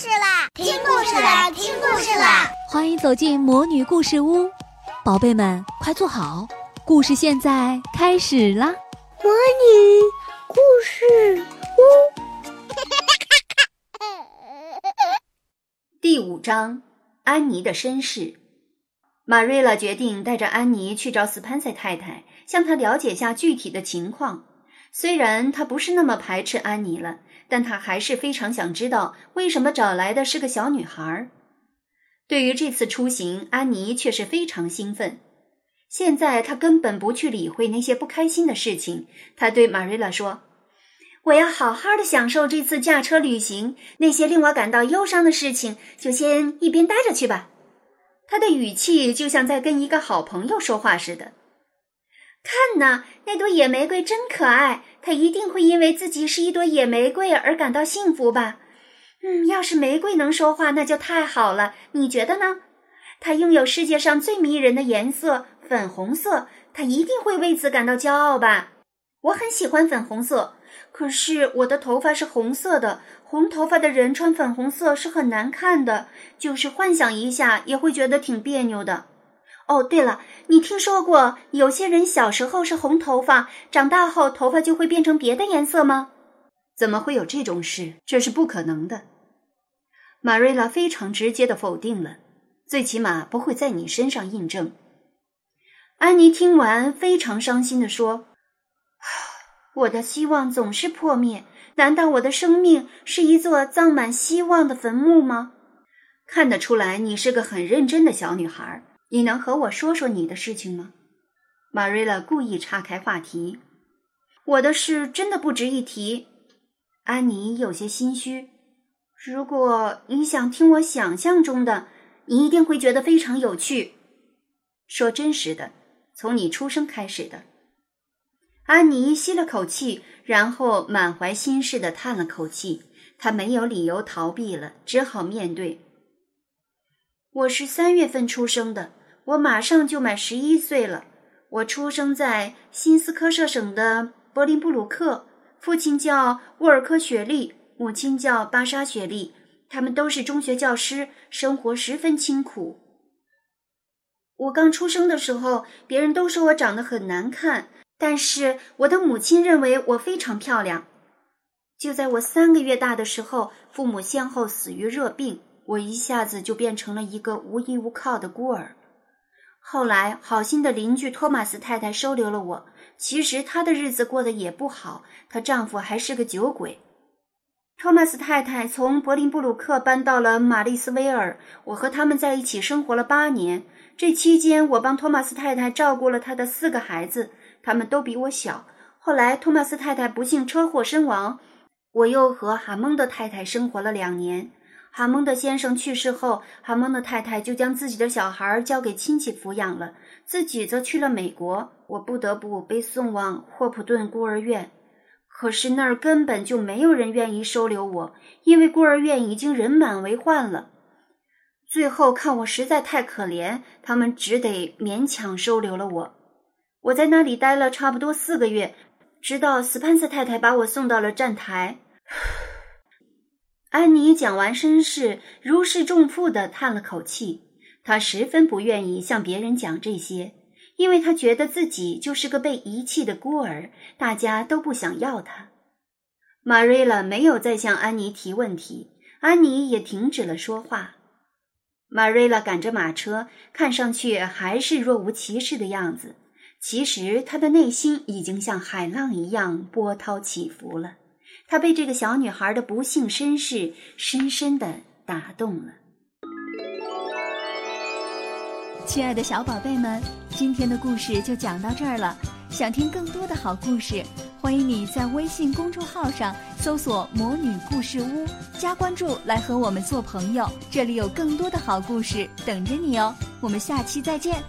事啦！听故事啦！听故事啦！欢迎走进魔女故事屋，宝贝们快坐好，故事现在开始啦！魔女故事屋 第五章：安妮的身世。马瑞拉决定带着安妮去找斯潘塞太太，向她了解下具体的情况。虽然他不是那么排斥安妮了。但他还是非常想知道为什么找来的是个小女孩。对于这次出行，安妮却是非常兴奋。现在他根本不去理会那些不开心的事情。他对玛瑞拉说：“我要好好的享受这次驾车旅行，那些令我感到忧伤的事情就先一边待着去吧。”他的语气就像在跟一个好朋友说话似的。看呐，那朵野玫瑰真可爱。它一定会因为自己是一朵野玫瑰而感到幸福吧？嗯，要是玫瑰能说话，那就太好了。你觉得呢？它拥有世界上最迷人的颜色——粉红色，它一定会为此感到骄傲吧？我很喜欢粉红色，可是我的头发是红色的。红头发的人穿粉红色是很难看的，就是幻想一下也会觉得挺别扭的。哦，对了，你听说过有些人小时候是红头发，长大后头发就会变成别的颜色吗？怎么会有这种事？这是不可能的。玛瑞拉非常直接的否定了，最起码不会在你身上印证。安妮听完非常伤心的说：“我的希望总是破灭，难道我的生命是一座葬满希望的坟墓吗？”看得出来，你是个很认真的小女孩。你能和我说说你的事情吗？玛瑞拉故意岔开话题。我的事真的不值一提。安妮有些心虚。如果你想听我想象中的，你一定会觉得非常有趣。说真实的，从你出生开始的。安妮吸了口气，然后满怀心事的叹了口气。她没有理由逃避了，只好面对。我是三月份出生的。我马上就满十一岁了。我出生在新斯科舍省的柏林布鲁克，父亲叫沃尔科·雪莉，母亲叫巴莎·雪莉。他们都是中学教师，生活十分清苦。我刚出生的时候，别人都说我长得很难看，但是我的母亲认为我非常漂亮。就在我三个月大的时候，父母先后死于热病，我一下子就变成了一个无依无靠的孤儿。后来，好心的邻居托马斯太太收留了我。其实她的日子过得也不好，她丈夫还是个酒鬼。托马斯太太从柏林布鲁克搬到了玛丽斯威尔，我和他们在一起生活了八年。这期间，我帮托马斯太太照顾了她的四个孩子，他们都比我小。后来，托马斯太太不幸车祸身亡，我又和哈蒙德太太生活了两年。哈蒙德先生去世后，哈蒙德太太就将自己的小孩交给亲戚抚养了，自己则去了美国。我不得不被送往霍普顿孤儿院，可是那儿根本就没有人愿意收留我，因为孤儿院已经人满为患了。最后看我实在太可怜，他们只得勉强收留了我。我在那里待了差不多四个月，直到斯潘瑟太太把我送到了站台。安妮讲完身世，如释重负地叹了口气。她十分不愿意向别人讲这些，因为她觉得自己就是个被遗弃的孤儿，大家都不想要她。玛瑞拉没有再向安妮提问题，安妮也停止了说话。玛瑞拉赶着马车，看上去还是若无其事的样子，其实她的内心已经像海浪一样波涛起伏了。他被这个小女孩的不幸身世深深的打动了。亲爱的小宝贝们，今天的故事就讲到这儿了。想听更多的好故事，欢迎你在微信公众号上搜索“魔女故事屋”，加关注来和我们做朋友。这里有更多的好故事等着你哦。我们下期再见。